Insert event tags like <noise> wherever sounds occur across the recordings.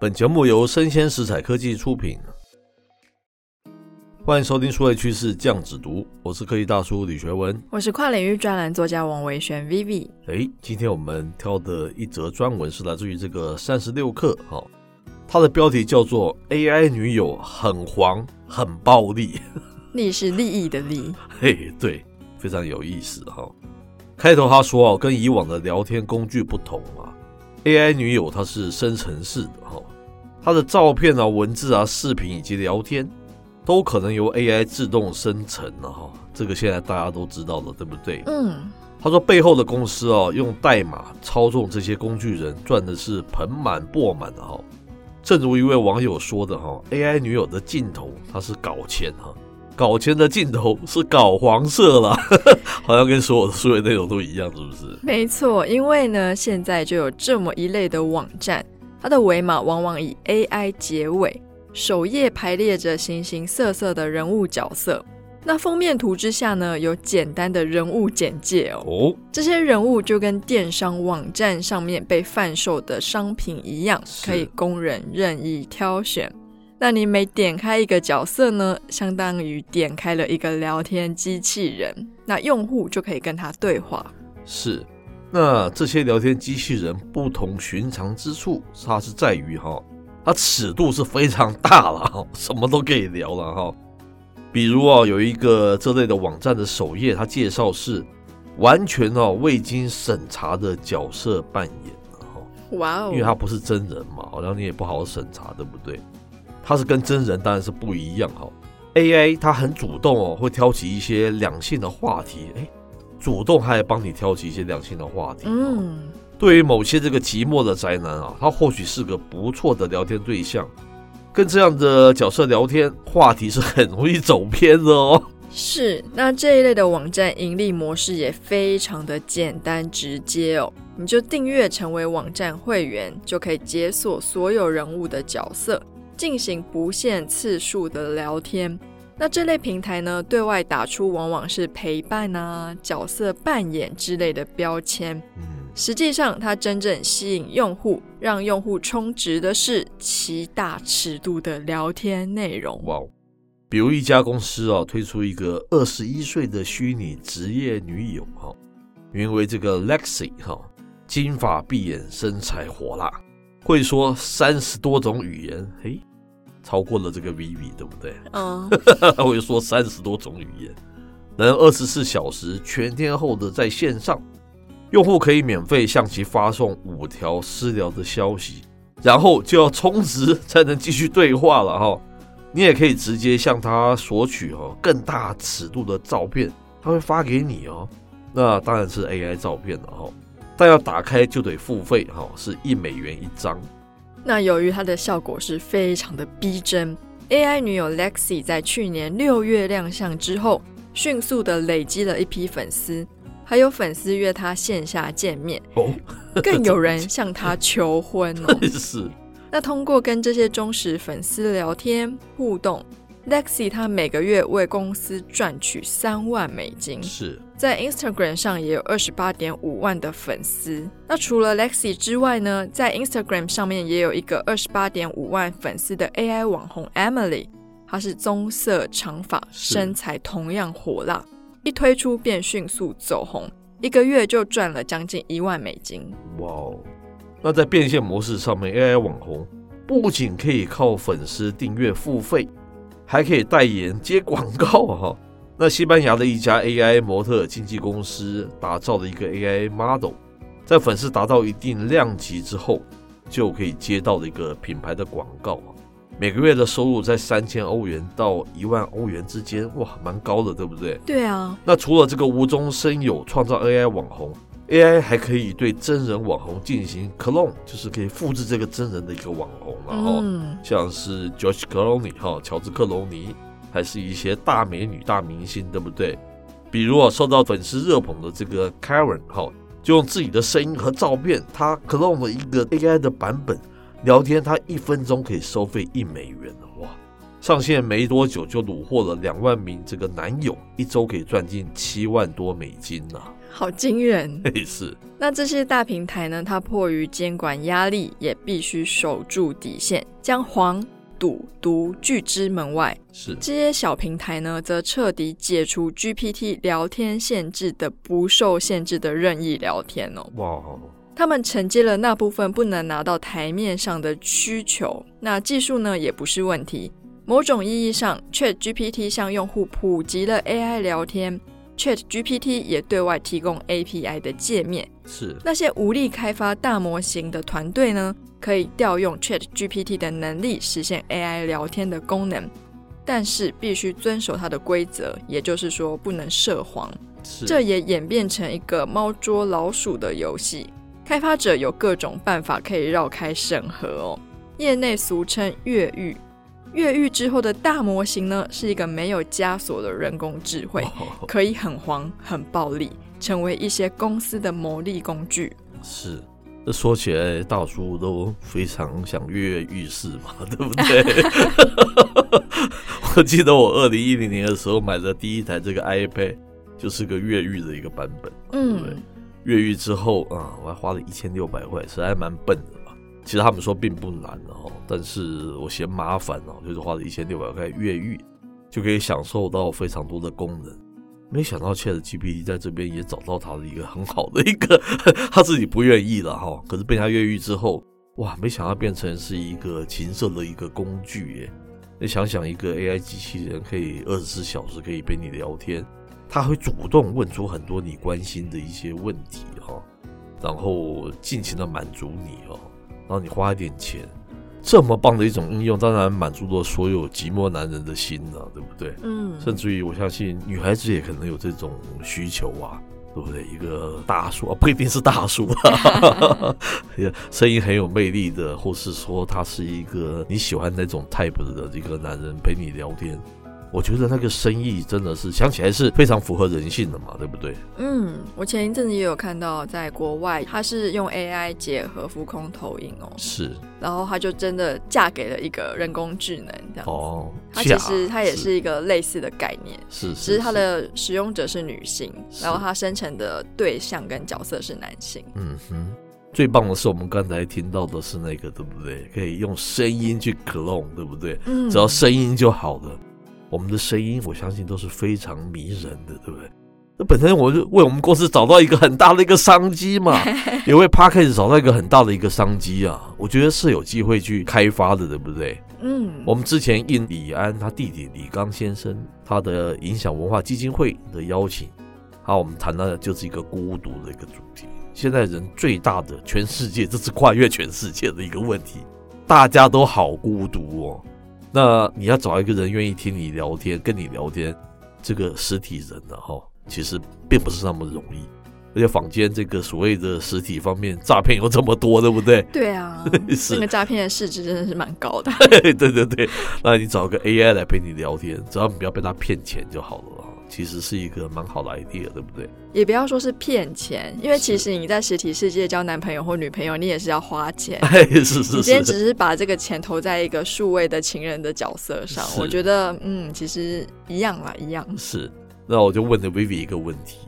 本节目由生鲜食材科技出品，欢迎收听数位趋势酱子读，我是科技大叔李学文，我是跨领域专栏作家王维轩 Vivi。哎，今天我们挑的一则专文是来自于这个三十六氪，哈，它的标题叫做 “AI 女友很黄很暴力 <laughs> ”，利是利益的利，<laughs> 嘿，对，非常有意思哈。开头他说哦，跟以往的聊天工具不同啊。AI 女友她是生成式的哈，她的照片啊、文字啊、视频以及聊天都可能由 AI 自动生成了哈，这个现在大家都知道了，对不对？嗯，他说背后的公司啊，用代码操纵这些工具人，赚的是盆满钵满的哈。正如一位网友说的哈，AI 女友的尽头它是搞钱哈。搞钱的尽头是搞黄色了，<laughs> 好像跟所有的数位内容都一样，是不是？没错，因为呢，现在就有这么一类的网站，它的尾码往往以 AI 结尾，首页排列着形形色色的人物角色。那封面图之下呢，有简单的人物简介哦。哦，这些人物就跟电商网站上面被贩售的商品一样，可以供人任意挑选。那你每点开一个角色呢，相当于点开了一个聊天机器人，那用户就可以跟他对话。是，那这些聊天机器人不同寻常之处，它是在于哈，它尺度是非常大了哈，什么都可以聊了哈。比如啊，有一个这类的网站的首页，它介绍是完全哦未经审查的角色扮演哈。哇哦，因为它不是真人嘛，好像你也不好审查，对不对？它是跟真人当然是不一样哈，AI 它很主动哦，会挑起一些两性的话题，哎，主动还帮你挑起一些两性的话题。嗯，对于某些这个寂寞的宅男啊，他或许是个不错的聊天对象，跟这样的角色聊天，话题是很容易走偏的哦。是，那这一类的网站盈利模式也非常的简单直接哦，你就订阅成为网站会员，就可以解锁所有人物的角色。进行不限次数的聊天，那这类平台呢，对外打出往往是陪伴啊、角色扮演之类的标签。实际上，它真正吸引用户、让用户充值的是其大尺度的聊天内容。哇，比如一家公司哦，推出一个二十一岁的虚拟职业女友哈，名为这个 Lexi 哈，金发碧眼，身材火辣，会说三十多种语言，嘿。超过了这个 Vivi，对不对？嗯，<laughs> 我就说三十多种语言，能二十四小时全天候的在线上，用户可以免费向其发送五条私聊的消息，然后就要充值才能继续对话了哈。你也可以直接向他索取哦更大尺度的照片，他会发给你哦。那当然是 AI 照片了哈，但要打开就得付费哈，是一美元一张。那由于它的效果是非常的逼真，AI 女友 Lexi 在去年六月亮相之后，迅速的累积了一批粉丝，还有粉丝约她线下见面，哦，更有人向她求婚哦。<laughs> 是。那通过跟这些忠实粉丝聊天互动。Lexi 他每个月为公司赚取三万美金，是在 Instagram 上也有二十八点五万的粉丝。那除了 Lexi 之外呢，在 Instagram 上面也有一个二十八点五万粉丝的 AI 网红 Emily，她是棕色长发，身材同样火辣，一推出便迅速走红，一个月就赚了将近一万美金。哇哦！那在变现模式上面，AI 网红不仅可以靠粉丝订阅付费。还可以代言接广告哈。<laughs> 那西班牙的一家 AI 模特经纪公司打造的一个 AI model，在粉丝达到一定量级之后，就可以接到的一个品牌的广告，每个月的收入在三千欧元到一万欧元之间，哇，蛮高的，对不对？对啊。那除了这个无中生有创造 AI 网红，AI 还可以对真人网红进行 clone，就是可以复制这个真人的一个网红，然后像是 George Clooney 哈，乔治克隆尼，还是一些大美女、大明星，对不对？比如啊，受到粉丝热捧的这个 Karen 哈，就用自己的声音和照片，他 clone 了一个 AI 的版本聊天，他一分钟可以收费一美元哇！上线没多久就虏获了两万名这个男友，一周可以赚进七万多美金呐、啊。好惊人！<laughs> 是。那这些大平台呢？它迫于监管压力，也必须守住底线，将黄、赌、毒拒之门外。是。这些小平台呢，则彻底解除 GPT 聊天限制的不受限制的任意聊天哦。哇！他们承接了那部分不能拿到台面上的需求。那技术呢，也不是问题。某种意义上，ChatGPT 向用户普及了 AI 聊天。ChatGPT 也对外提供 API 的界面，是那些无力开发大模型的团队呢，可以调用 ChatGPT 的能力实现 AI 聊天的功能，但是必须遵守它的规则，也就是说不能涉黄。是这也演变成一个猫捉老鼠的游戏，开发者有各种办法可以绕开审核哦，业内俗称越狱。越狱之后的大模型呢，是一个没有枷锁的人工智慧，可以很黄、很暴力，成为一些公司的牟利工具。是，这说起来，大叔都非常想跃跃欲试嘛，<laughs> 对不对？<laughs> 我记得我二零一零年的时候买的第一台这个 iPad，就是个越狱的一个版本。嗯，对，越狱之后啊，我还花了一千六百块，实在蛮笨的。其实他们说并不难哦，但是我嫌麻烦哦，就是花了一千六百块越狱，就可以享受到非常多的功能。没想到 ChatGPT 在这边也找到他的一个很好的一个，他自己不愿意了哈，可是被他越狱之后，哇，没想到变成是一个情色的一个工具耶。你想想，一个 AI 机器人可以二十四小时可以陪你聊天，他会主动问出很多你关心的一些问题哈，然后尽情的满足你哦。然后你花一点钱，这么棒的一种应用，当然满足了所有寂寞男人的心了，对不对？嗯，甚至于我相信女孩子也可能有这种需求啊，对不对？一个大叔啊，不一定是大叔啊，<laughs> 声音很有魅力的，或是说他是一个你喜欢那种 type 的一个男人陪你聊天。我觉得那个生意真的是想起来是非常符合人性的嘛，对不对？嗯，我前一阵子也有看到，在国外，他是用 AI 结合浮空投影哦，是，然后他就真的嫁给了一个人工智能这样哦，他其实他也是一个类似的概念，是，只是他的使用者是女性，然后他生成的对象跟角色是男性。嗯哼，最棒的是我们刚才听到的是那个，对不对？可以用声音去 clone，对不对？嗯，只要声音就好了。我们的声音，我相信都是非常迷人的，对不对？那本身我就为我们公司找到一个很大的一个商机嘛，<laughs> 也为 p a r k a s 找到一个很大的一个商机啊，我觉得是有机会去开发的，对不对？嗯，我们之前应李安他弟弟李刚先生他的影响文化基金会的邀请，好，我们谈到的就是一个孤独的一个主题。现在人最大的全世界，这是跨越全世界的一个问题，大家都好孤独哦。那你要找一个人愿意听你聊天，跟你聊天，这个实体人呢，哈，其实并不是那么容易。而且坊间这个所谓的实体方面诈骗有这么多，对不对？对啊，<laughs> 是那个诈骗的市值真的是蛮高的。<laughs> 对对对，那你找个 AI 来陪你聊天，只要你不要被他骗钱就好了。其实是一个蛮好的 idea，对不对？也不要说是骗钱，因为其实你在实体世界交男朋友或女朋友，你也是要花钱。<laughs> 哎，是是是。你今天只是把这个钱投在一个数位的情人的角色上，我觉得，嗯，其实一样啦，一样。是。那我就问了 Vivi 一个问题：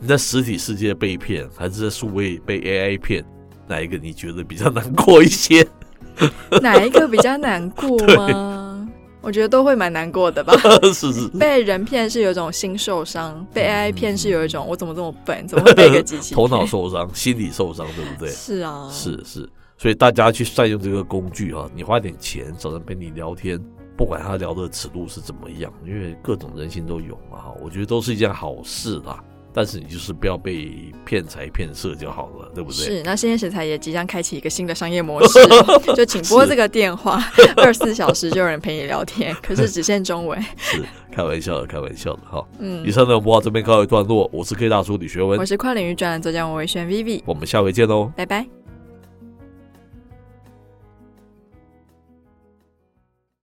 你在实体世界被骗，还是在数位被 AI 骗？哪一个你觉得比较难过一些？<laughs> 哪一个比较难过吗？我觉得都会蛮难过的吧。<laughs> 是是，被人骗是有一种心受伤，被 AI 骗是有一种我怎么这么笨，怎么会被一个机器头脑受伤，心理受伤，对不对？是啊，是是，所以大家去善用这个工具啊，你花点钱找人陪你聊天，不管他聊的尺度是怎么样，因为各种人性都有嘛，我觉得都是一件好事啦。但是你就是不要被骗财骗色就好了，对不对？是。那现在食材也即将开启一个新的商业模式，<laughs> 就请拨这个电话，二十四小时就有人陪你聊天，可是只限中文。是开玩笑的，开玩笑的哈。嗯。以上呢，我这边告一段落。我是 K 大叔李学文，我是跨领域专栏作家王维轩 Vivi，我们下回见喽，拜拜。